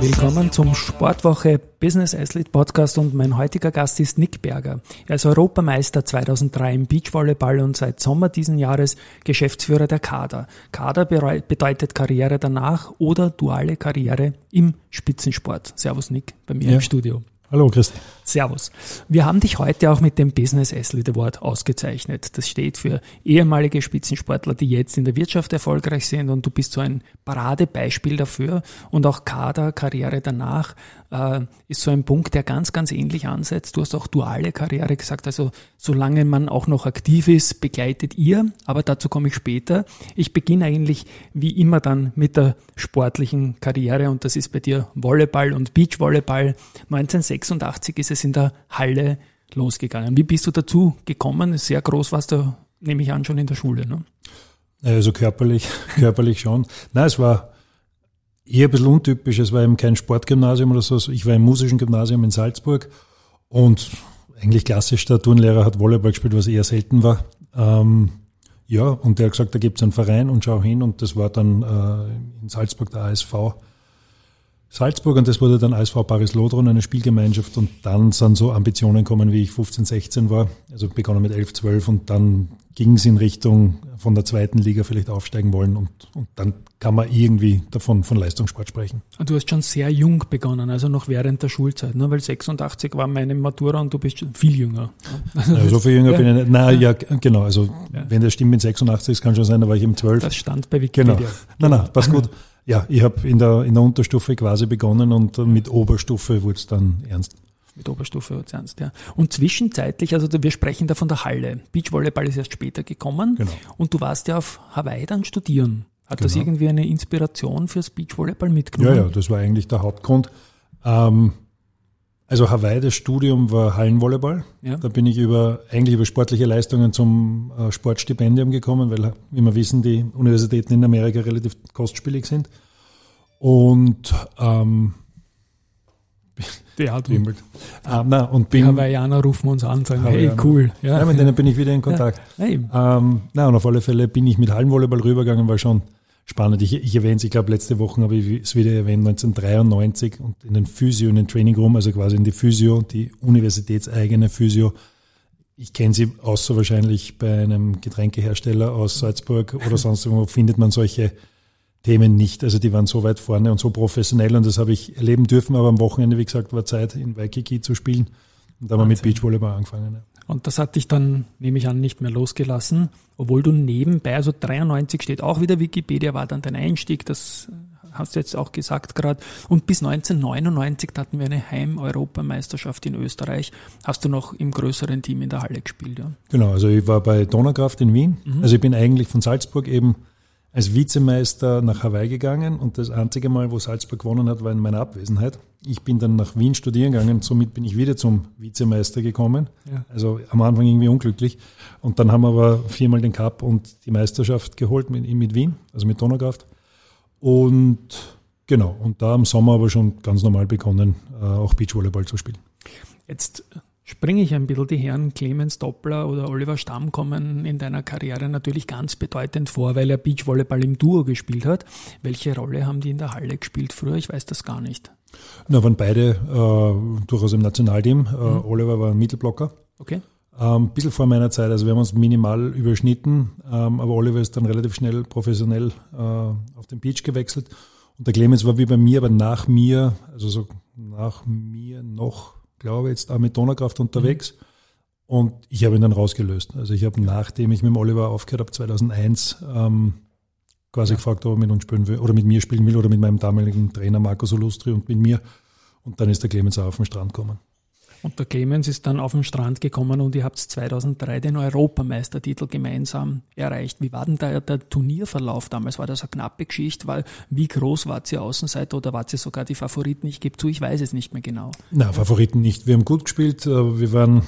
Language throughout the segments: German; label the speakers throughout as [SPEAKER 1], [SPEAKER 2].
[SPEAKER 1] willkommen zum Sportwoche Business Athlete Podcast und mein heutiger Gast ist Nick Berger. Er ist Europameister 2003 im Beachvolleyball und seit Sommer diesen Jahres Geschäftsführer der Kader. Kader bedeutet Karriere danach oder duale Karriere im Spitzensport. Servus Nick, bei mir ja. im Studio.
[SPEAKER 2] Hallo Christi.
[SPEAKER 1] Servus. Wir haben dich heute auch mit dem Business Athlete Award ausgezeichnet. Das steht für ehemalige Spitzensportler, die jetzt in der Wirtschaft erfolgreich sind und du bist so ein Paradebeispiel dafür. Und auch Kader, Karriere danach, äh, ist so ein Punkt, der ganz, ganz ähnlich ansetzt. Du hast auch duale Karriere gesagt, also solange man auch noch aktiv ist, begleitet ihr, aber dazu komme ich später. Ich beginne eigentlich wie immer dann mit der sportlichen Karriere und das ist bei dir Volleyball und Beachvolleyball. 1986 ist es in der Halle losgegangen. Wie bist du dazu gekommen? Sehr groß warst du, nehme ich an, schon in der Schule. Ne?
[SPEAKER 2] Also körperlich, körperlich schon. Nein, es war eher ein bisschen untypisch. Es war eben kein Sportgymnasium oder so. Ich war im musischen Gymnasium in Salzburg und eigentlich klassisch, der Turnlehrer hat Volleyball gespielt, was eher selten war. Ähm, ja, und der hat gesagt, da gibt es einen Verein und schau hin und das war dann äh, in Salzburg der ASV. Salzburg und das wurde dann ASV Paris Lodron, eine Spielgemeinschaft und dann sind so Ambitionen kommen, wie ich 15, 16 war, also begonnen mit 11, 12 und dann ging es in Richtung von der zweiten Liga vielleicht aufsteigen wollen und, und dann kann man irgendwie davon von Leistungssport sprechen.
[SPEAKER 1] Du hast schon sehr jung begonnen, also noch während der Schulzeit, ne? weil 86 war meine Matura und du bist schon viel jünger.
[SPEAKER 2] Ja, so viel jünger ja. bin ich nicht. Nein, ja, genau, also ja. wenn das stimmt mit 86, das kann schon sein, da war ich im 12.
[SPEAKER 1] Das stand bei Wikipedia.
[SPEAKER 2] Genau. Nein, nein, passt gut. Ja, ich habe in der, in der Unterstufe quasi begonnen und mit Oberstufe wurde es dann ernst.
[SPEAKER 1] Mit Oberstufe wurde es ernst, ja. Und zwischenzeitlich, also wir sprechen da von der Halle. Beachvolleyball ist erst später gekommen. Genau. Und du warst ja auf Hawaii dann studieren. Hat genau. das irgendwie eine Inspiration fürs Beachvolleyball mitgenommen?
[SPEAKER 2] Ja, ja, das war eigentlich der Hauptgrund. Ähm, also Hawaii, das Studium war Hallenvolleyball. Ja. Da bin ich über, eigentlich über sportliche Leistungen zum äh, Sportstipendium gekommen, weil, wie wir wissen, die Universitäten in Amerika relativ kostspielig sind. Und ähm,
[SPEAKER 1] ja, du. Ähm,
[SPEAKER 2] na, und bin,
[SPEAKER 1] die Hawaiianer rufen uns an und sagen, hey, cool.
[SPEAKER 2] Ja. ja, mit denen bin ich wieder in Kontakt. Ja, ähm, na, und auf alle Fälle bin ich mit Hallenvolleyball rübergegangen, war schon spannend. Ich, ich erwähne es, ich glaube, letzte Woche habe ich es wieder erwähnt, 1993 und in den Physio, in den Training Room, also quasi in die Physio, die universitätseigene Physio. Ich kenne sie außer wahrscheinlich bei einem Getränkehersteller aus Salzburg oder sonst irgendwo findet man solche Themen nicht. Also die waren so weit vorne und so professionell und das habe ich erleben dürfen, aber am Wochenende, wie gesagt, war Zeit in Waikiki zu spielen und da haben wir mit Beachvolleyball angefangen.
[SPEAKER 1] Und das hat dich dann, nehme ich an, nicht mehr losgelassen, obwohl du nebenbei, also 93 steht auch wieder Wikipedia, war dann dein Einstieg, das hast du jetzt auch gesagt gerade. Und bis 1999 hatten wir eine Heim-Europameisterschaft in Österreich. Hast du noch im größeren Team in der Halle gespielt, ja?
[SPEAKER 2] Genau, also ich war bei Donaukraft in Wien. Mhm. Also ich bin eigentlich von Salzburg eben als Vizemeister nach Hawaii gegangen und das einzige Mal, wo Salzburg gewonnen hat, war in meiner Abwesenheit. Ich bin dann nach Wien studieren gegangen, somit bin ich wieder zum Vizemeister gekommen. Ja. Also am Anfang irgendwie unglücklich. Und dann haben wir aber viermal den Cup und die Meisterschaft geholt mit, mit Wien, also mit Donaukraft. Und genau, und da im Sommer aber schon ganz normal begonnen, äh, auch Beachvolleyball zu spielen.
[SPEAKER 1] Jetzt springe ich ein bisschen. Die Herren Clemens Doppler oder Oliver Stamm kommen in deiner Karriere natürlich ganz bedeutend vor, weil er Beachvolleyball im Duo gespielt hat. Welche Rolle haben die in der Halle gespielt früher? Ich weiß das gar nicht.
[SPEAKER 2] Na, waren beide äh, durchaus im Nationalteam. Äh, mhm. Oliver war ein Mittelblocker.
[SPEAKER 1] Okay.
[SPEAKER 2] Ähm, ein bisschen vor meiner Zeit, also wir haben uns minimal überschnitten, ähm, aber Oliver ist dann relativ schnell professionell äh, auf den Beach gewechselt. Und der Clemens war wie bei mir, aber nach mir, also so nach mir noch glaube jetzt auch mit Donaukraft unterwegs. Mhm. Und ich habe ihn dann rausgelöst. Also ich habe, nachdem ich mit dem Oliver aufgehört habe, 2001, ähm, quasi ja. gefragt, ob er mit uns spielen will, oder mit mir spielen will, oder mit meinem damaligen Trainer Marco Solustri und mit mir. Und dann ist der Clemens auch auf den Strand gekommen.
[SPEAKER 1] Und der Clemens ist dann auf den Strand gekommen und ihr habt 2003 den Europameistertitel gemeinsam erreicht. Wie war denn da der Turnierverlauf damals? War das eine knappe Geschichte? War, wie groß wart ihr Außenseiter oder wart ihr sogar die Favoriten? Ich gebe zu, ich weiß es nicht mehr genau.
[SPEAKER 2] Na, Favoriten nicht. Wir haben gut gespielt. Wir waren,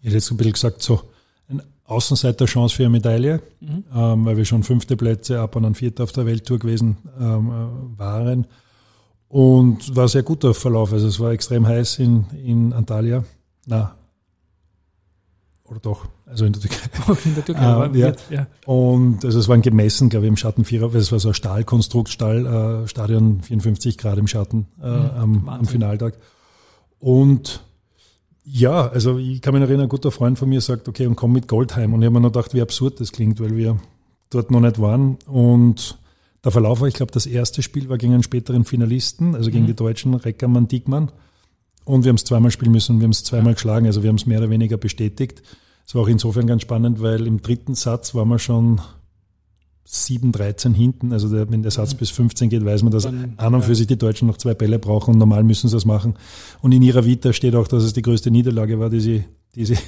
[SPEAKER 2] ich hätte jetzt ein bisschen gesagt, so ein Außenseiter-Chance für eine Medaille, mhm. ähm, weil wir schon fünfte Plätze ab und an vierter auf der Welttour gewesen ähm, äh, waren. Und war sehr guter Verlauf. Also es war extrem heiß in, in Antalya. Na, oder doch, also in der Türkei. in der Türkei, äh, ja. ja. Und also es waren gemessen, glaube ich, im Schattenvierer, weil es war so ein Stahlkonstrukt, Stahl, äh, Stadion 54 Grad im Schatten äh, mhm, am, am, Finaltag. Und ja, also ich kann mich erinnern, ein guter Freund von mir sagt, okay, und komm mit Goldheim. Und ich habe mir noch gedacht, wie absurd das klingt, weil wir dort noch nicht waren. Und der Verlauf war, ich glaube, das erste Spiel war gegen einen späteren Finalisten, also gegen mhm. die Deutschen Reckermann, Diekmann. Und wir haben es zweimal spielen müssen und wir haben es zweimal geschlagen. Also wir haben es mehr oder weniger bestätigt. Es war auch insofern ganz spannend, weil im dritten Satz waren wir schon 7, 13 hinten. Also der, wenn der Satz mhm. bis 15 geht, weiß man, dass Dann, an und für sich die Deutschen noch zwei Bälle brauchen und normal müssen sie das machen. Und in ihrer Vita steht auch, dass es die größte Niederlage war, die sie die sie ja.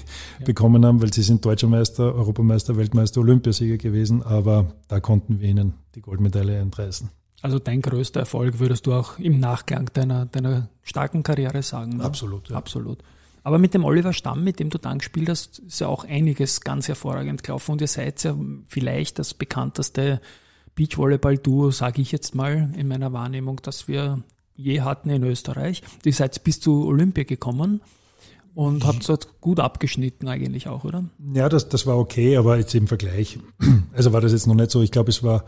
[SPEAKER 2] bekommen haben, weil sie sind Deutscher Meister, Europameister, Weltmeister, Olympiasieger gewesen, aber da konnten wir ihnen die Goldmedaille entreißen.
[SPEAKER 1] Also dein größter Erfolg würdest du auch im Nachgang deiner, deiner starken Karriere sagen?
[SPEAKER 2] Ne? Absolut,
[SPEAKER 1] ja. Absolut. Aber mit dem Oliver Stamm, mit dem du dann gespielt hast, ist ja auch einiges ganz hervorragend gelaufen und ihr seid ja vielleicht das bekannteste Beachvolleyball-Duo, sage ich jetzt mal in meiner Wahrnehmung, das wir je hatten in Österreich. Ihr seid bis zu Olympia gekommen und habt dort gut abgeschnitten eigentlich auch, oder?
[SPEAKER 2] Ja, das, das war okay, aber jetzt im Vergleich. Also war das jetzt noch nicht so. Ich glaube, es war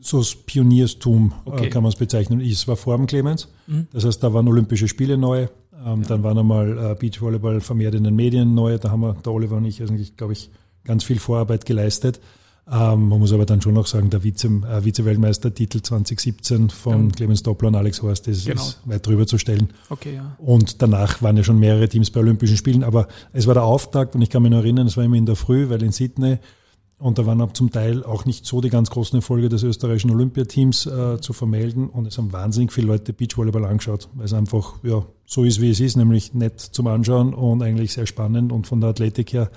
[SPEAKER 2] so das Pionierstum, äh, okay. kann man es bezeichnen. Es war vor dem Clemens. Mhm. Das heißt, da waren Olympische Spiele neu. Ähm, ja. Dann waren einmal äh, Beachvolleyball vermehrt in den Medien neu. Da haben wir, der Oliver und ich, eigentlich, glaube ich, ganz viel Vorarbeit geleistet. Ähm, man muss aber dann schon noch sagen, der Vize, äh, Vize-Weltmeistertitel 2017 von ja. Clemens Doppler und Alex Horst ist, genau. ist weit drüber zu stellen.
[SPEAKER 1] Okay, ja.
[SPEAKER 2] Und danach waren ja schon mehrere Teams bei Olympischen Spielen, aber es war der Auftakt und ich kann mich noch erinnern, es war immer in der Früh, weil in Sydney und da waren auch zum Teil auch nicht so die ganz großen Erfolge des österreichischen Olympiateams äh, zu vermelden. Und es haben wahnsinnig viele Leute Beachvolleyball angeschaut, weil es einfach ja, so ist, wie es ist, nämlich nett zum Anschauen und eigentlich sehr spannend und von der Athletik her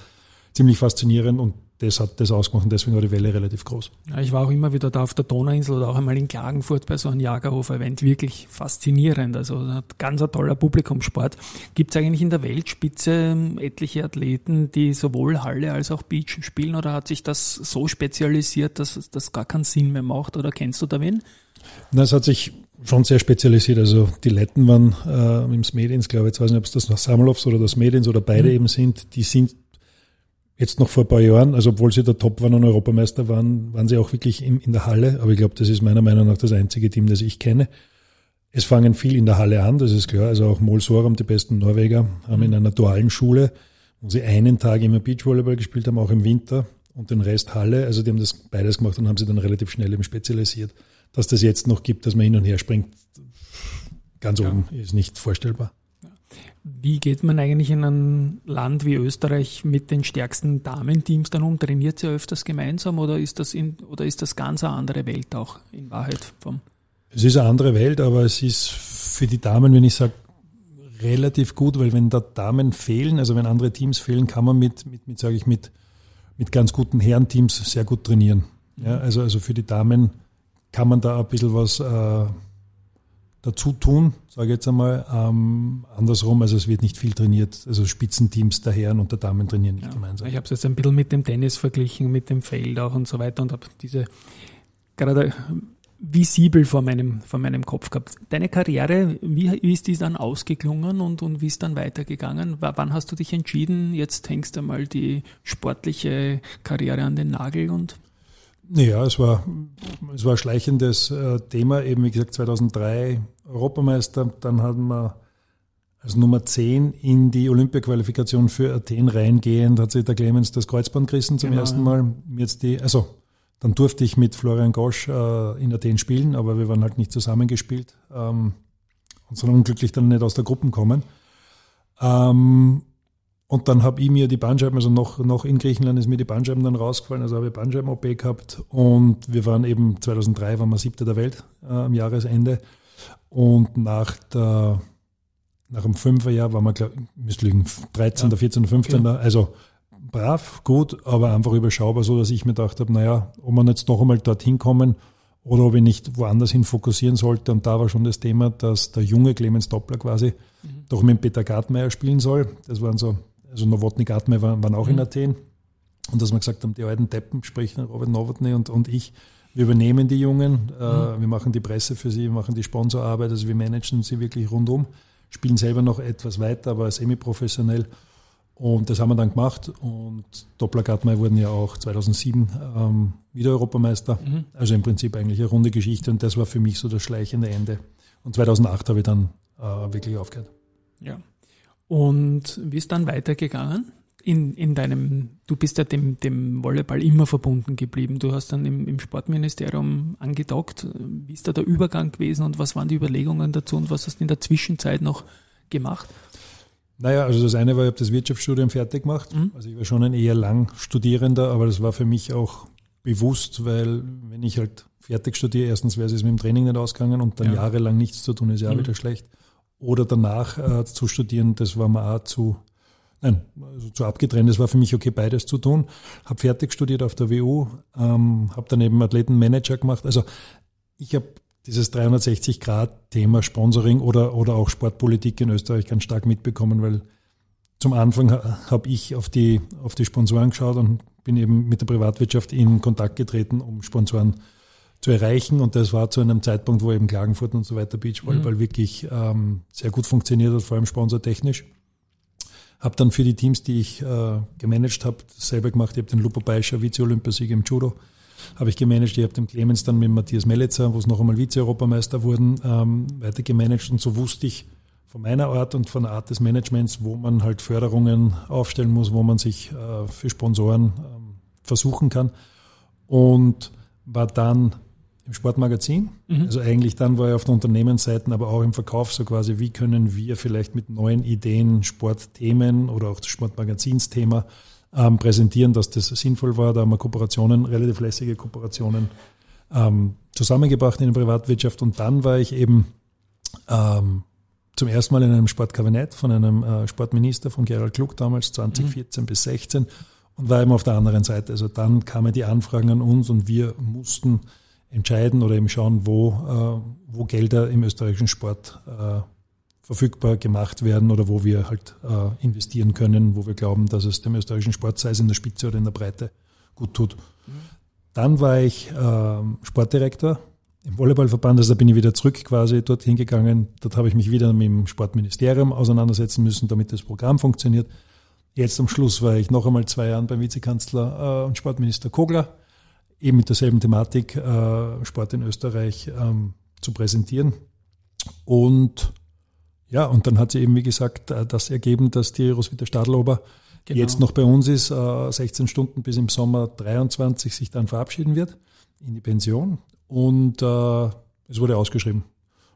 [SPEAKER 2] ziemlich faszinierend. Und das hat das ausgemacht und deswegen war die Welle relativ groß.
[SPEAKER 1] Ja, ich war auch immer wieder da auf der Donauinsel oder auch einmal in Klagenfurt bei so einem Jagerhof-Event. Wirklich faszinierend. Also ganz ein toller Publikumssport. Gibt es eigentlich in der Weltspitze ähm, etliche Athleten, die sowohl Halle als auch Beach spielen oder hat sich das so spezialisiert, dass das gar keinen Sinn mehr macht? Oder kennst du da wen?
[SPEAKER 2] Na, es hat sich schon sehr spezialisiert. Also die Letten waren äh, im Smedins, glaube ich, jetzt weiß nicht, ob es das Samulovs oder das Medins oder beide mhm. eben sind, die sind Jetzt noch vor ein paar Jahren, also obwohl sie der Top waren und Europameister waren, waren sie auch wirklich in, in der Halle. Aber ich glaube, das ist meiner Meinung nach das einzige Team, das ich kenne. Es fangen viel in der Halle an, das ist klar. Also auch Mol Soram, die besten Norweger, haben in einer dualen Schule, wo sie einen Tag immer Beachvolleyball gespielt haben, auch im Winter, und den Rest Halle. Also die haben das beides gemacht und haben sie dann relativ schnell eben spezialisiert. Dass das jetzt noch gibt, dass man hin und her springt, ganz ja. oben, ist nicht vorstellbar.
[SPEAKER 1] Wie geht man eigentlich in ein Land wie Österreich mit den stärksten Damenteams dann um? Trainiert ihr öfters gemeinsam oder ist das in, oder ist das ganz eine andere Welt auch in Wahrheit vom?
[SPEAKER 2] Es ist eine andere Welt, aber es ist für die Damen, wenn ich sage, relativ gut, weil wenn da Damen fehlen, also wenn andere Teams fehlen, kann man mit, mit, mit sage ich, mit, mit ganz guten Herrenteams sehr gut trainieren. Ja, also, also für die Damen kann man da ein bisschen was äh, dazu tun, sage ich jetzt einmal. Ähm, andersrum, also es wird nicht viel trainiert. Also Spitzenteams der Herren und der Damen trainieren nicht ja, gemeinsam.
[SPEAKER 1] Ich habe es jetzt ein bisschen mit dem Tennis verglichen, mit dem Feld auch und so weiter und habe diese gerade visibel vor meinem, vor meinem Kopf gehabt. Deine Karriere, wie, wie ist die dann ausgeklungen und, und wie ist dann weitergegangen? Wann hast du dich entschieden, jetzt hängst du mal die sportliche Karriere an den Nagel und
[SPEAKER 2] ja, es war, es war ein schleichendes äh, Thema. Eben, wie gesagt, 2003 Europameister. Dann hatten wir als Nummer 10 in die Olympia-Qualifikation für Athen reingehend, hat sich der Clemens das Kreuzband gerissen zum genau, ersten Mal. Jetzt die, also, dann durfte ich mit Florian Gosch äh, in Athen spielen, aber wir waren halt nicht zusammengespielt ähm, und sind unglücklich dann nicht aus der Gruppe kommen. Ähm, und dann habe ich mir die Bandscheiben, also noch, noch in Griechenland ist mir die Bandscheiben dann rausgefallen, also habe ich Bandscheiben-OP gehabt und wir waren eben 2003, waren wir siebter der Welt äh, am Jahresende und nach der nach dem Fünferjahr waren wir, glaube ich, müsste liegen 13., ja. 14., 15. Okay. Also brav, gut, aber einfach überschaubar, so dass ich mir gedacht habe, naja, ob wir jetzt noch einmal dorthin kommen oder ob ich nicht woanders hin fokussieren sollte. Und da war schon das Thema, dass der junge Clemens Doppler quasi mhm. doch mit Peter Gartmeier spielen soll. Das waren so, also Nowotny Gartmeier waren, waren auch mhm. in Athen. Und dass wir gesagt haben, die alten Deppen, sprich Robert Nowotny und, und ich, wir übernehmen die Jungen, äh, mhm. wir machen die Presse für sie, wir machen die Sponsorarbeit, also wir managen sie wirklich rundum, spielen selber noch etwas weiter, aber semi-professionell. Und das haben wir dann gemacht und Doppler Gartmeier wurden ja auch 2007 ähm, wieder Europameister. Mhm. Also im Prinzip eigentlich eine runde Geschichte und das war für mich so das schleichende Ende. Und 2008 habe ich dann äh, wirklich aufgehört.
[SPEAKER 1] Ja. Und wie ist dann weitergegangen? In, in deinem, du bist ja dem, dem Volleyball immer verbunden geblieben. Du hast dann im, im Sportministerium angedockt. Wie ist da der Übergang gewesen und was waren die Überlegungen dazu und was hast du in der Zwischenzeit noch gemacht?
[SPEAKER 2] Naja, also das eine war, ich habe das Wirtschaftsstudium fertig gemacht. Mhm. Also ich war schon ein eher lang Studierender, aber das war für mich auch bewusst, weil wenn ich halt fertig studiere, erstens wäre es mit dem Training nicht ausgegangen und dann ja. jahrelang nichts zu tun, ist ja mhm. wieder schlecht. Oder danach äh, zu studieren, das war mir auch zu, nein, also zu abgetrennt. Es war für mich okay, beides zu tun. Habe fertig studiert auf der WU, ähm, habe dann eben Athletenmanager gemacht. Also ich habe dieses 360-Grad-Thema Sponsoring oder, oder auch Sportpolitik in Österreich ganz stark mitbekommen, weil zum Anfang habe ich auf die, auf die Sponsoren geschaut und bin eben mit der Privatwirtschaft in Kontakt getreten, um Sponsoren zu erreichen. Und das war zu einem Zeitpunkt, wo eben Klagenfurt und so weiter Beachvolleyball mhm. wirklich ähm, sehr gut funktioniert hat, vor allem sponsortechnisch. Habe dann für die Teams, die ich äh, gemanagt habe, selber gemacht. Ich habe den Lupo Baischer Vize-Olympiasieg im Judo habe ich gemanagt. Ich habe den Clemens dann mit Matthias Melitzer, wo es noch einmal Vize-Europameister wurden, ähm, weiter gemanagt. Und so wusste ich von meiner Art und von der Art des Managements, wo man halt Förderungen aufstellen muss, wo man sich äh, für Sponsoren ähm, versuchen kann. Und war dann im Sportmagazin. Mhm. Also eigentlich dann war ich auf der Unternehmensseite, aber auch im Verkauf so quasi, wie können wir vielleicht mit neuen Ideen Sportthemen oder auch das Sportmagazinsthema ähm, präsentieren, dass das sinnvoll war. Da haben wir Kooperationen, relativ lässige Kooperationen ähm, zusammengebracht in der Privatwirtschaft. Und dann war ich eben ähm, zum ersten Mal in einem Sportkabinett von einem äh, Sportminister von Gerald Klug damals 2014 mhm. bis 16 und war eben auf der anderen Seite. Also dann kamen die Anfragen an uns und wir mussten entscheiden oder eben schauen, wo, äh, wo Gelder im österreichischen Sport äh, verfügbar gemacht werden oder wo wir halt äh, investieren können, wo wir glauben, dass es dem österreichischen Sport, sei es in der Spitze oder in der Breite, gut tut. Mhm. Dann war ich äh, Sportdirektor im Volleyballverband, also da bin ich wieder zurück quasi dorthin gegangen. Dort habe ich mich wieder mit dem Sportministerium auseinandersetzen müssen, damit das Programm funktioniert. Jetzt am Schluss war ich noch einmal zwei Jahre beim Vizekanzler äh, und Sportminister Kogler, eben mit derselben Thematik, äh, Sport in Österreich ähm, zu präsentieren. Und ja, und dann hat sie eben, wie gesagt, äh, das ergeben, dass die Roswitha Stadlober genau. jetzt noch bei uns ist, 16 äh, Stunden bis im Sommer 23 sich dann verabschieden wird in die Pension. Und äh, es wurde ausgeschrieben.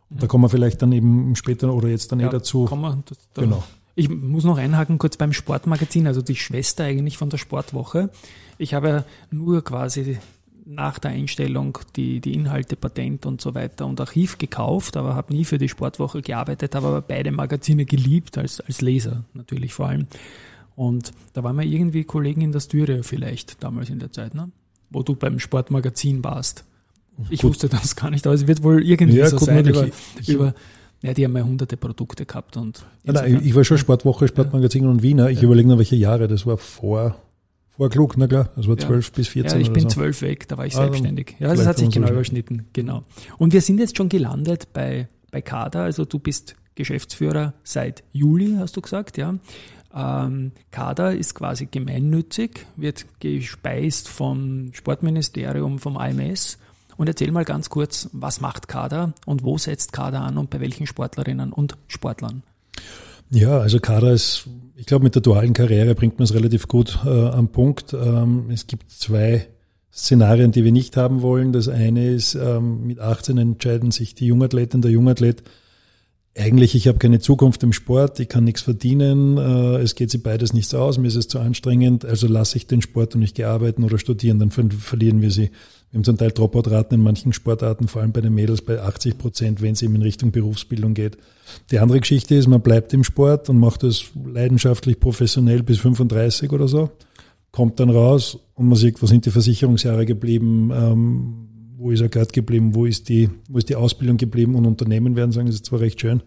[SPEAKER 2] Und mhm. da kommen wir vielleicht dann eben später oder jetzt dann ja, eh dazu. Kommen wir,
[SPEAKER 1] das, da, genau. Ich muss noch einhaken kurz beim Sportmagazin, also die Schwester eigentlich von der Sportwoche. Ich habe ja nur quasi nach der Einstellung die, die Inhalte, Patent und so weiter und Archiv gekauft, aber habe nie für die Sportwoche gearbeitet, habe aber beide Magazine geliebt, als, als Leser natürlich vor allem. Und da waren wir irgendwie Kollegen in der Styria vielleicht damals in der Zeit, ne? wo du beim Sportmagazin warst. Ich gut. wusste das gar nicht, aber es wird wohl irgendwie ja, so sein über, ich, über ja, die haben ja hunderte Produkte gehabt und.
[SPEAKER 2] Nein, ich war schon Sportwoche, Sportmagazin und Wiener. Ich ja. überlege noch, welche Jahre. Das war vor vor klug, na klar, das war zwölf ja. bis 14.
[SPEAKER 1] Ja, ich bin zwölf so. weg, da war ich ah, selbstständig. Ja, das hat sich genau so überschnitten, genau. Und wir sind jetzt schon gelandet bei, bei Kader, also du bist Geschäftsführer seit Juli, hast du gesagt, ja. Ähm, Kader ist quasi gemeinnützig, wird gespeist vom Sportministerium, vom AMS. Und erzähl mal ganz kurz, was macht Kader und wo setzt Kader an und bei welchen Sportlerinnen und Sportlern?
[SPEAKER 2] Ja, also Kader ist ich glaube, mit der dualen Karriere bringt man es relativ gut äh, am Punkt. Ähm, es gibt zwei Szenarien, die wir nicht haben wollen. Das eine ist, ähm, mit 18 entscheiden sich die Jungathleten, der Jungathlet, eigentlich, ich habe keine Zukunft im Sport, ich kann nichts verdienen, äh, es geht sich beides nichts aus, mir ist es zu anstrengend, also lasse ich den Sport und nicht gearbeiten oder studieren, dann verlieren wir sie. Wir haben zum Teil Dropout-Raten in manchen Sportarten, vor allem bei den Mädels bei 80 Prozent, wenn es eben in Richtung Berufsbildung geht. Die andere Geschichte ist, man bleibt im Sport und macht es leidenschaftlich professionell bis 35 oder so, kommt dann raus und man sieht, wo sind die Versicherungsjahre geblieben, ähm, wo ist er Geld geblieben, wo ist die, wo ist die Ausbildung geblieben und Unternehmen werden sagen, es ist zwar recht schön,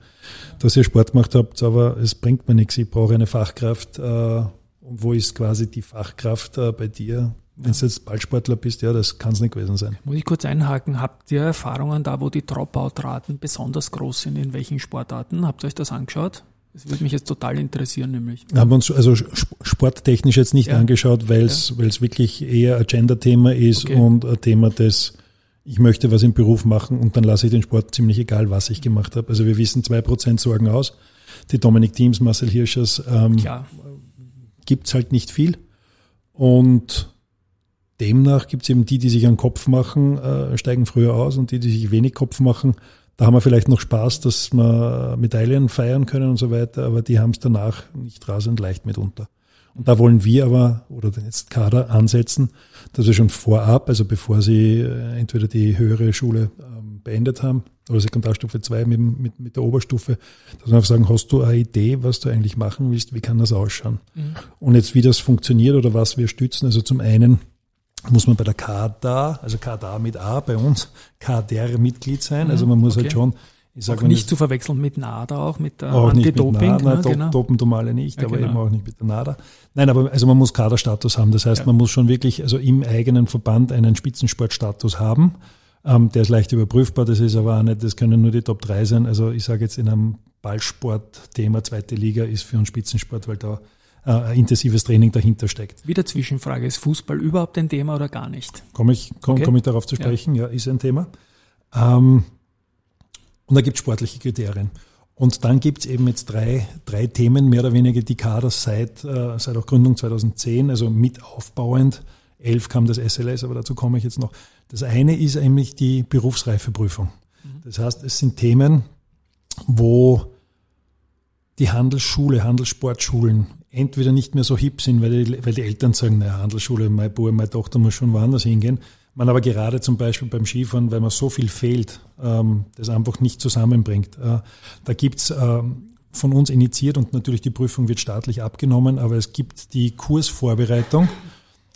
[SPEAKER 2] dass ihr Sport gemacht habt, aber es bringt mir nichts, ich brauche eine Fachkraft. Äh, und wo ist quasi die Fachkraft äh, bei dir? Wenn du jetzt Ballsportler bist, ja, das kann es nicht gewesen sein.
[SPEAKER 1] Muss ich kurz einhaken, habt ihr Erfahrungen da, wo die Dropout-Raten besonders groß sind, in welchen Sportarten? Habt ihr euch das angeschaut? Das würde mich jetzt total interessieren, nämlich.
[SPEAKER 2] Haben wir uns also sporttechnisch jetzt nicht ja. angeschaut, weil es ja. wirklich eher Agenda-Thema ist okay. und ein Thema des ich möchte was im Beruf machen und dann lasse ich den Sport ziemlich egal, was ich gemacht habe. Also wir wissen, zwei Prozent sorgen aus. Die Dominik Teams, Marcel Hirschers, ähm, gibt es halt nicht viel. Und demnach gibt es eben die, die sich einen Kopf machen, äh, steigen früher aus und die, die sich wenig Kopf machen, da haben wir vielleicht noch Spaß, dass wir Medaillen feiern können und so weiter, aber die haben es danach nicht rasend leicht mitunter. Und da wollen wir aber, oder jetzt Kader ansetzen, dass wir schon vorab, also bevor sie äh, entweder die höhere Schule ähm, beendet haben oder Sekundarstufe 2 mit, mit, mit der Oberstufe, dass wir einfach sagen, hast du eine Idee, was du eigentlich machen willst, wie kann das ausschauen? Mhm. Und jetzt, wie das funktioniert oder was wir stützen, also zum einen muss man bei der KADA, also KADA mit A bei uns, KDR-Mitglied sein, also man muss halt okay. halt schon
[SPEAKER 1] sage auch nicht zu verwechseln mit NADA auch, mit der auch Anti-Doping.
[SPEAKER 2] Nicht mit NADA, ne? genau. Dopen alle nicht, ja, aber genau. eben auch nicht mit der NADA. Nein, aber also man muss Kaderstatus haben. Das heißt, ja. man muss schon wirklich also im eigenen Verband einen Spitzensportstatus haben. Ähm, der ist leicht überprüfbar, das ist aber auch nicht, das können nur die Top 3 sein. Also ich sage jetzt in einem Ballsport-Thema, zweite Liga ist für uns Spitzensport, weil da äh, intensives Training dahinter steckt.
[SPEAKER 1] Wieder Zwischenfrage, ist Fußball überhaupt ein Thema oder gar nicht?
[SPEAKER 2] Komme ich, komm, okay. komm ich darauf zu sprechen, ja, ja ist ein Thema. Ähm, und da gibt es sportliche Kriterien. Und dann gibt es eben jetzt drei, drei Themen, mehr oder weniger die Kader seit, äh, seit auch Gründung 2010, also mit aufbauend. Elf kam das SLS, aber dazu komme ich jetzt noch. Das eine ist nämlich die Berufsreifeprüfung. Mhm. Das heißt, es sind Themen, wo die Handelsschule, Handelssportschulen entweder nicht mehr so hip sind, weil die, weil die Eltern sagen, naja, Handelsschule, mein Bub, meine Tochter muss schon woanders hingehen. Man aber gerade zum Beispiel beim Skifahren, weil man so viel fehlt, ähm, das einfach nicht zusammenbringt. Äh, da gibt's ähm, von uns initiiert und natürlich die Prüfung wird staatlich abgenommen, aber es gibt die Kursvorbereitung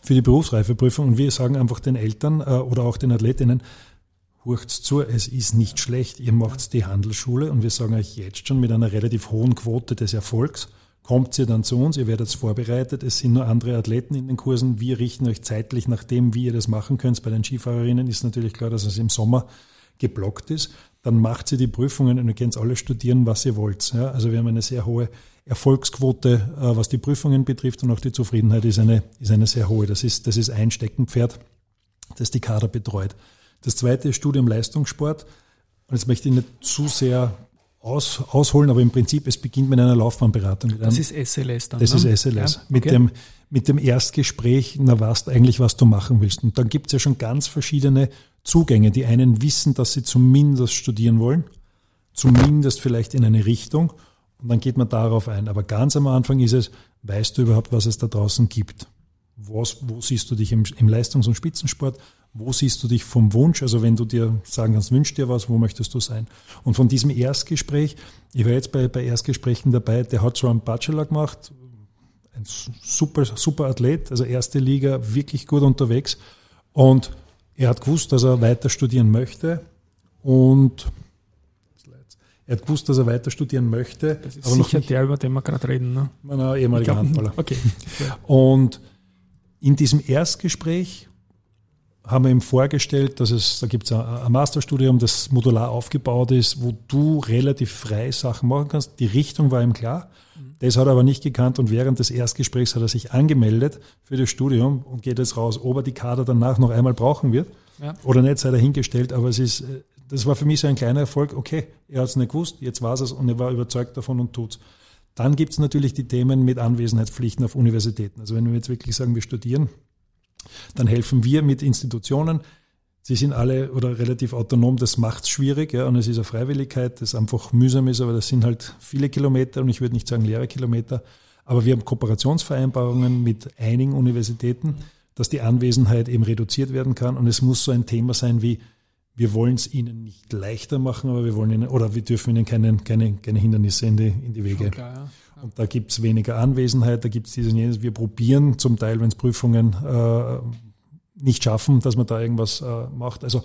[SPEAKER 2] für die Berufsreifeprüfung und wir sagen einfach den Eltern äh, oder auch den Athletinnen, hurcht's zu, es ist nicht schlecht, ihr macht die Handelsschule und wir sagen euch jetzt schon mit einer relativ hohen Quote des Erfolgs, kommt ihr dann zu uns, ihr werdet vorbereitet, es sind nur andere Athleten in den Kursen, wir richten euch zeitlich nach dem, wie ihr das machen könnt. Bei den Skifahrerinnen ist natürlich klar, dass es im Sommer geblockt ist. Dann macht sie die Prüfungen und ihr könnt alle studieren, was ihr wollt. Ja, also wir haben eine sehr hohe Erfolgsquote, äh, was die Prüfungen betrifft und auch die Zufriedenheit ist eine, ist eine sehr hohe. Das ist, das ist ein Steckenpferd, das die Kader betreut. Das zweite ist Studium Leistungssport. Und jetzt möchte ich nicht zu sehr aus, ausholen, aber im Prinzip, es beginnt mit einer Laufbahnberatung.
[SPEAKER 1] Das ist SLS dann.
[SPEAKER 2] Das ne? ist SLS. Ja, mit, dem, mit dem Erstgespräch, na weißt eigentlich, was du machen willst. Und dann gibt es ja schon ganz verschiedene Zugänge. Die einen wissen, dass sie zumindest studieren wollen, zumindest vielleicht in eine Richtung. Und dann geht man darauf ein. Aber ganz am Anfang ist es, weißt du überhaupt, was es da draußen gibt? Was, wo siehst du dich im, im Leistungs- und Spitzensport? Wo siehst du dich vom Wunsch? Also wenn du dir sagen kannst, wünsch dir was, wo möchtest du sein? Und von diesem Erstgespräch, ich war jetzt bei, bei Erstgesprächen dabei, der hat so einen Bachelor gemacht, ein super, super Athlet, also erste Liga, wirklich gut unterwegs. Und er hat gewusst, dass er weiter studieren möchte und er hat gewusst, dass er weiter studieren möchte.
[SPEAKER 1] Das ist aber sicher noch nicht, der, über den wir gerade reden. Ne?
[SPEAKER 2] Mein ehemaliger Handballer.
[SPEAKER 1] Okay.
[SPEAKER 2] Und in diesem Erstgespräch haben wir ihm vorgestellt, dass es, da gibt es ein Masterstudium, das modular aufgebaut ist, wo du relativ frei Sachen machen kannst. Die Richtung war ihm klar. Das hat er aber nicht gekannt und während des Erstgesprächs hat er sich angemeldet für das Studium und geht jetzt raus, ob er die Kader danach noch einmal brauchen wird ja. oder nicht, sei dahingestellt. Aber es ist, das war für mich so ein kleiner Erfolg. Okay, er hat es nicht gewusst, jetzt war es und er war überzeugt davon und tut's. Dann gibt es natürlich die Themen mit Anwesenheitspflichten auf Universitäten. Also wenn wir jetzt wirklich sagen, wir studieren, dann helfen wir mit Institutionen. Sie sind alle oder relativ autonom, das macht es schwierig, ja, und es ist eine Freiwilligkeit, das einfach mühsam ist, aber das sind halt viele Kilometer und ich würde nicht sagen leere Kilometer. Aber wir haben Kooperationsvereinbarungen mit einigen Universitäten, dass die Anwesenheit eben reduziert werden kann. Und es muss so ein Thema sein wie, wir wollen es ihnen nicht leichter machen, aber wir wollen ihnen, oder wir dürfen ihnen keine, keine, keine Hindernisse in die, in die Wege. Klar, ja. Und da gibt es weniger Anwesenheit, da gibt es dieses und jenes. Wir probieren zum Teil, wenn es Prüfungen äh, nicht schaffen, dass man da irgendwas äh, macht. Also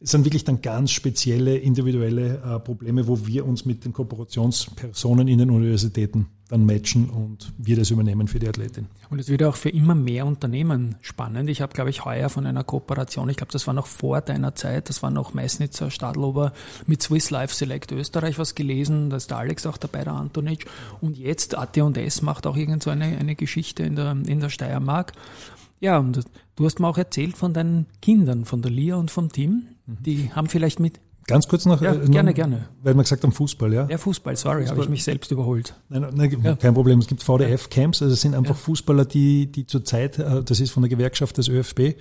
[SPEAKER 2] es sind wirklich dann ganz spezielle, individuelle äh, Probleme, wo wir uns mit den Kooperationspersonen in den Universitäten dann matchen und wir das übernehmen für die Athletin.
[SPEAKER 1] Und es wird auch für immer mehr Unternehmen spannend. Ich habe, glaube ich, heuer von einer Kooperation, ich glaube, das war noch vor deiner Zeit, das war noch Meißnitzer Stadlober mit Swiss Life Select Österreich was gelesen, da ist der Alex auch dabei, der Antonic. Und jetzt AT&S macht auch irgend so eine, eine Geschichte in der, in der Steiermark. Ja, und du hast mir auch erzählt von deinen Kindern, von der Lia und vom Tim. Die haben vielleicht mit.
[SPEAKER 2] Ganz kurz noch.
[SPEAKER 1] Ja, äh, gerne, gerne.
[SPEAKER 2] Weil wir gesagt haben Fußball, ja?
[SPEAKER 1] Ja, Fußball, sorry, habe ich mich selbst überholt.
[SPEAKER 2] Nein, nein ja. kein Problem. Es gibt VDF-Camps, also es sind einfach ja. Fußballer, die, die zurzeit, äh, das ist von der Gewerkschaft des ÖFB,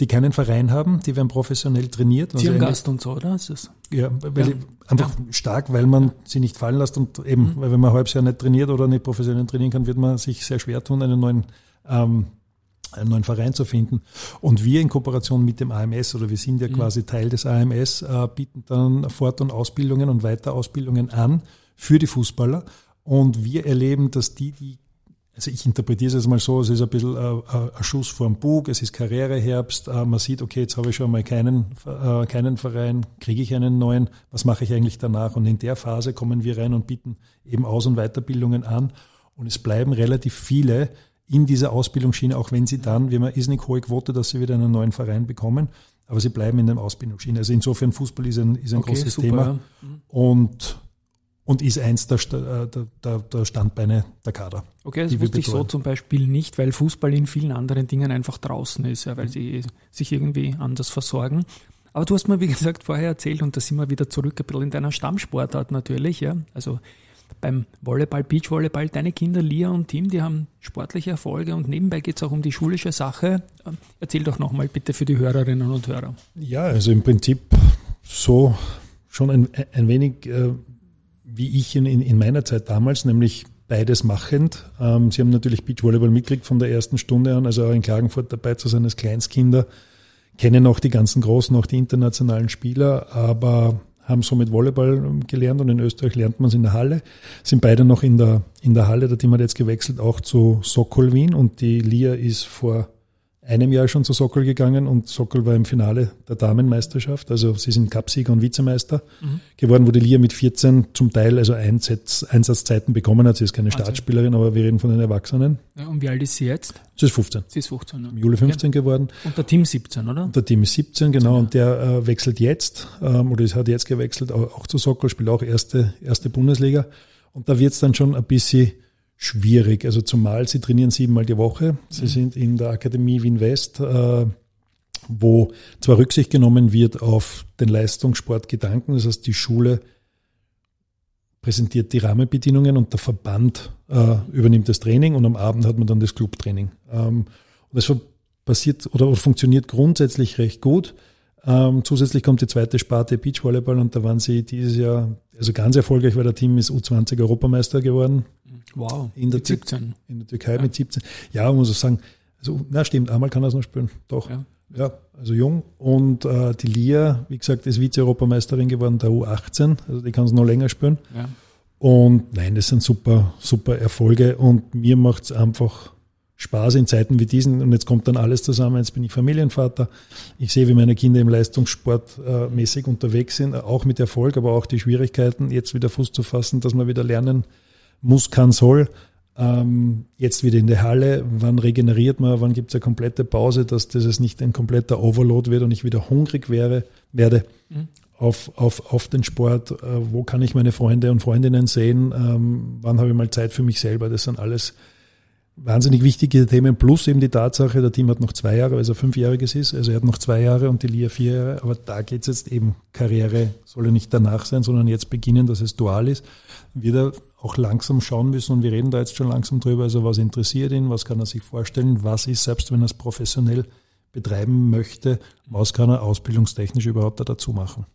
[SPEAKER 2] die keinen Verein haben, die werden professionell trainiert.
[SPEAKER 1] Also Gast und so, oder? Ist das?
[SPEAKER 2] Ja, weil einfach stark, weil man sie nicht fallen lässt und eben, mhm. weil wenn man ein halbes Jahr nicht trainiert oder nicht professionell trainieren kann, wird man sich sehr schwer tun, einen neuen ähm, einen neuen Verein zu finden. Und wir in Kooperation mit dem AMS oder wir sind ja mhm. quasi Teil des AMS, äh, bieten dann Fort- und Ausbildungen und Weiterausbildungen an für die Fußballer. Und wir erleben, dass die, die also ich interpretiere es jetzt mal so, es ist ein bisschen äh, äh ein Schuss vor dem Bug, es ist Karriereherbst, äh, man sieht, okay, jetzt habe ich schon mal keinen, keinen Verein, kriege ich einen neuen, was mache ich eigentlich danach? Und in der Phase kommen wir rein und bieten eben Aus- und Weiterbildungen an. Und es bleiben relativ viele, in dieser Ausbildungsschiene, auch wenn sie dann, wir haben eine irrsinnig hohe Quote, dass sie wieder einen neuen Verein bekommen, aber sie bleiben in der Ausbildungsschiene. Also insofern Fußball ist ein, ist ein okay, großes super, Thema ja. Und, und ist eins der, äh, der, der Standbeine der Kader.
[SPEAKER 1] Okay, das wusste ich so zum Beispiel nicht, weil Fußball in vielen anderen Dingen einfach draußen ist, ja, weil sie sich irgendwie anders versorgen. Aber du hast mir, wie gesagt, vorher erzählt, und da sind wir wieder zurück ein bisschen in deiner Stammsportart natürlich, ja. Also beim Volleyball, Beachvolleyball, deine Kinder Lia und Tim, die haben sportliche Erfolge und nebenbei geht es auch um die schulische Sache. Erzähl doch nochmal bitte für die Hörerinnen und Hörer.
[SPEAKER 2] Ja, also im Prinzip so schon ein, ein wenig äh, wie ich in, in, meiner Zeit damals, nämlich beides machend. Ähm, Sie haben natürlich Beachvolleyball mitgekriegt von der ersten Stunde an, also auch in Klagenfurt dabei zu sein als Kleinstkinder, kennen auch die ganzen Großen, auch die internationalen Spieler, aber haben somit Volleyball gelernt und in Österreich lernt man es in der Halle. Sind beide noch in der, in der Halle. Der Team hat jetzt gewechselt auch zu Sokol Wien und die Lia ist vor einem Jahr schon zu Sokol gegangen und Sokol war im Finale der Damenmeisterschaft. Also sie sind Cupsieger und Vizemeister mhm. geworden, wo die Lia mit 14 zum Teil also Einsatz, Einsatzzeiten bekommen hat. Sie ist keine also. Startspielerin, aber wir reden von den Erwachsenen.
[SPEAKER 1] Ja, und wie alt ist sie jetzt?
[SPEAKER 2] Sie ist 15.
[SPEAKER 1] Sie ist 15.
[SPEAKER 2] Ja. Im Juli 15 okay. geworden.
[SPEAKER 1] Und der Team 17, oder?
[SPEAKER 2] Und der Team ist 17, genau. Und der äh, wechselt jetzt, ähm, oder hat jetzt gewechselt, auch, auch zu Sokol, spielt auch erste, erste Bundesliga. Und da wird es dann schon ein bisschen schwierig. Also zumal sie trainieren siebenmal die Woche. Sie mhm. sind in der Akademie Wien West, äh, wo zwar Rücksicht genommen wird auf den Leistungssportgedanken, das heißt die Schule präsentiert die Rahmenbedingungen und der Verband äh, übernimmt das Training und am Abend hat man dann das Clubtraining. Ähm, und das passiert oder funktioniert grundsätzlich recht gut. Ähm, zusätzlich kommt die zweite Sparte Beachvolleyball und da waren sie dieses Jahr, also ganz erfolgreich, weil der Team ist U20 Europameister geworden.
[SPEAKER 1] Wow,
[SPEAKER 2] in der, 17. In der Türkei ja. mit 17. Ja, muss auch sagen, also, na stimmt, einmal kann er es noch spielen, doch. Ja. ja also jung. Und äh, die Lia, wie gesagt, ist Vize-Europameisterin geworden, der U18, also die kann es noch länger spielen. Ja. Und nein, das sind super, super Erfolge und mir macht es einfach Spaß in Zeiten wie diesen. Und jetzt kommt dann alles zusammen. Jetzt bin ich Familienvater. Ich sehe, wie meine Kinder im Leistungssport äh, mäßig unterwegs sind, auch mit Erfolg, aber auch die Schwierigkeiten, jetzt wieder Fuß zu fassen, dass man wieder lernen muss, kann, soll. Ähm, jetzt wieder in der Halle. Wann regeneriert man? Wann gibt es eine komplette Pause, dass das nicht ein kompletter Overload wird und ich wieder hungrig wäre, werde mhm. auf, auf, auf den Sport? Äh, wo kann ich meine Freunde und Freundinnen sehen? Ähm, wann habe ich mal Zeit für mich selber? Das sind alles wahnsinnig wichtige Themen, plus eben die Tatsache, der Team hat noch zwei Jahre, weil er fünfjähriges ist, also er hat noch zwei Jahre und die Lia vier Jahre, aber da geht es jetzt eben, Karriere soll ja nicht danach sein, sondern jetzt beginnen, dass es dual ist. Wird er auch langsam schauen müssen und wir reden da jetzt schon langsam drüber, also was interessiert ihn, was kann er sich vorstellen, was ist, selbst wenn er es professionell betreiben möchte, was kann er ausbildungstechnisch überhaupt da dazu machen.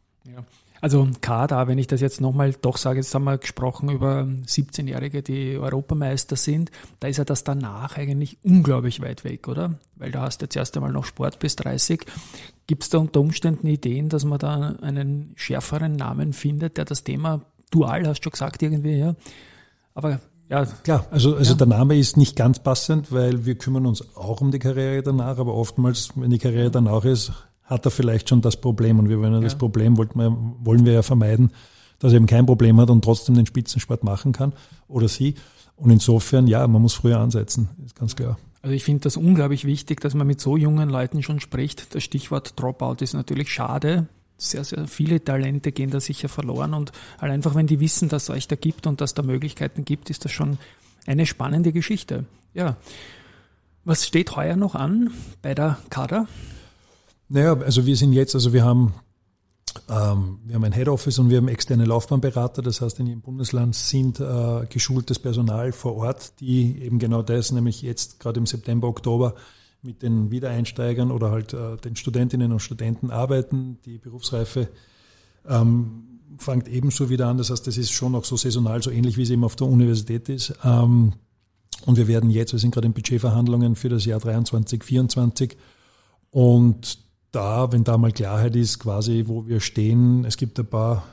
[SPEAKER 1] Also Kader, wenn ich das jetzt nochmal doch sage, jetzt haben wir gesprochen über 17-Jährige, die Europameister sind, da ist ja das danach eigentlich unglaublich weit weg, oder? Weil da hast du jetzt erst einmal noch Sport bis 30. Gibt es da unter Umständen Ideen, dass man da einen schärferen Namen findet, der das Thema dual, hast du schon gesagt irgendwie, ja? Aber ja.
[SPEAKER 2] Klar, also, also ja. der Name ist nicht ganz passend, weil wir kümmern uns auch um die Karriere danach, aber oftmals, wenn die Karriere danach ist, hat er vielleicht schon das Problem. Und wir wollen ja, das Problem, wollten wir, wollen wir ja vermeiden, dass er eben kein Problem hat und trotzdem den Spitzensport machen kann oder sie. Und insofern, ja, man muss früher ansetzen, ist ganz klar.
[SPEAKER 1] Also ich finde das unglaublich wichtig, dass man mit so jungen Leuten schon spricht. Das Stichwort Dropout ist natürlich schade. Sehr, sehr viele Talente gehen da sicher verloren und einfach, wenn die wissen, dass es euch da gibt und dass da Möglichkeiten gibt, ist das schon eine spannende Geschichte. Ja. Was steht heuer noch an bei der Kader?
[SPEAKER 2] Naja, also wir sind jetzt, also wir haben, ähm, wir haben ein Head Office und wir haben externe Laufbahnberater. Das heißt, in jedem Bundesland sind äh, geschultes Personal vor Ort, die eben genau das, nämlich jetzt gerade im September, Oktober mit den Wiedereinsteigern oder halt äh, den Studentinnen und Studenten arbeiten. Die Berufsreife ähm, fängt ebenso wieder an. Das heißt, das ist schon auch so saisonal, so ähnlich wie es eben auf der Universität ist. Ähm, und wir werden jetzt, wir sind gerade in Budgetverhandlungen für das Jahr 23, 24 und da, wenn da mal Klarheit ist, quasi, wo wir stehen. Es gibt ein paar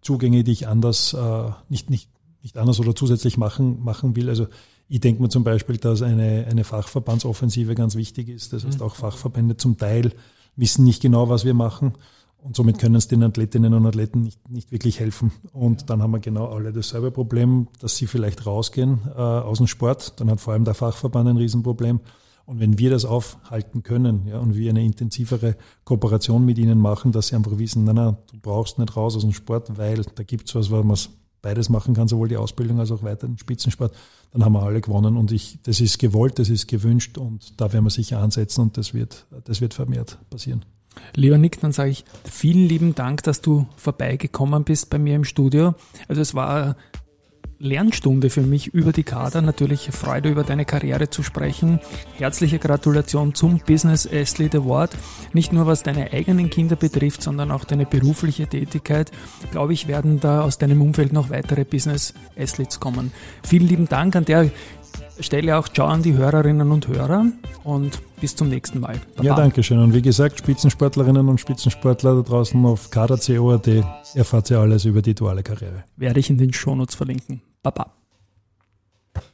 [SPEAKER 2] Zugänge, die ich anders, äh, nicht, nicht, nicht anders oder zusätzlich machen, machen will. Also ich denke mir zum Beispiel, dass eine, eine Fachverbandsoffensive ganz wichtig ist. Das heißt, mhm. auch Fachverbände zum Teil wissen nicht genau, was wir machen. Und somit können es den Athletinnen und Athleten nicht, nicht wirklich helfen. Und dann haben wir genau alle dasselbe Problem, dass sie vielleicht rausgehen äh, aus dem Sport. Dann hat vor allem der Fachverband ein Riesenproblem. Und wenn wir das aufhalten können ja, und wir eine intensivere Kooperation mit ihnen machen, dass sie einfach wissen, nein, nein, du brauchst nicht raus aus dem Sport, weil da gibt es was, wo man beides machen kann, sowohl die Ausbildung als auch weiter den Spitzensport, dann haben wir alle gewonnen. Und ich, das ist gewollt, das ist gewünscht und da werden wir sicher ansetzen und das wird, das wird vermehrt passieren.
[SPEAKER 1] Lieber Nick, dann sage ich vielen lieben Dank, dass du vorbeigekommen bist bei mir im Studio. Also es war Lernstunde für mich über die Kader. Natürlich Freude über deine Karriere zu sprechen. Herzliche Gratulation zum Business Athlete Award. Nicht nur was deine eigenen Kinder betrifft, sondern auch deine berufliche Tätigkeit. Glaube ich, werden da aus deinem Umfeld noch weitere Business Athletes kommen. Vielen lieben Dank an der Stelle auch ciao an die Hörerinnen und Hörer und bis zum nächsten Mal.
[SPEAKER 2] Baba. Ja, danke schön. Und wie gesagt, Spitzensportlerinnen und Spitzensportler da draußen auf kader.co.at erfahrt ihr alles über die duale Karriere.
[SPEAKER 1] Werde ich in den Shownotes verlinken. Baba.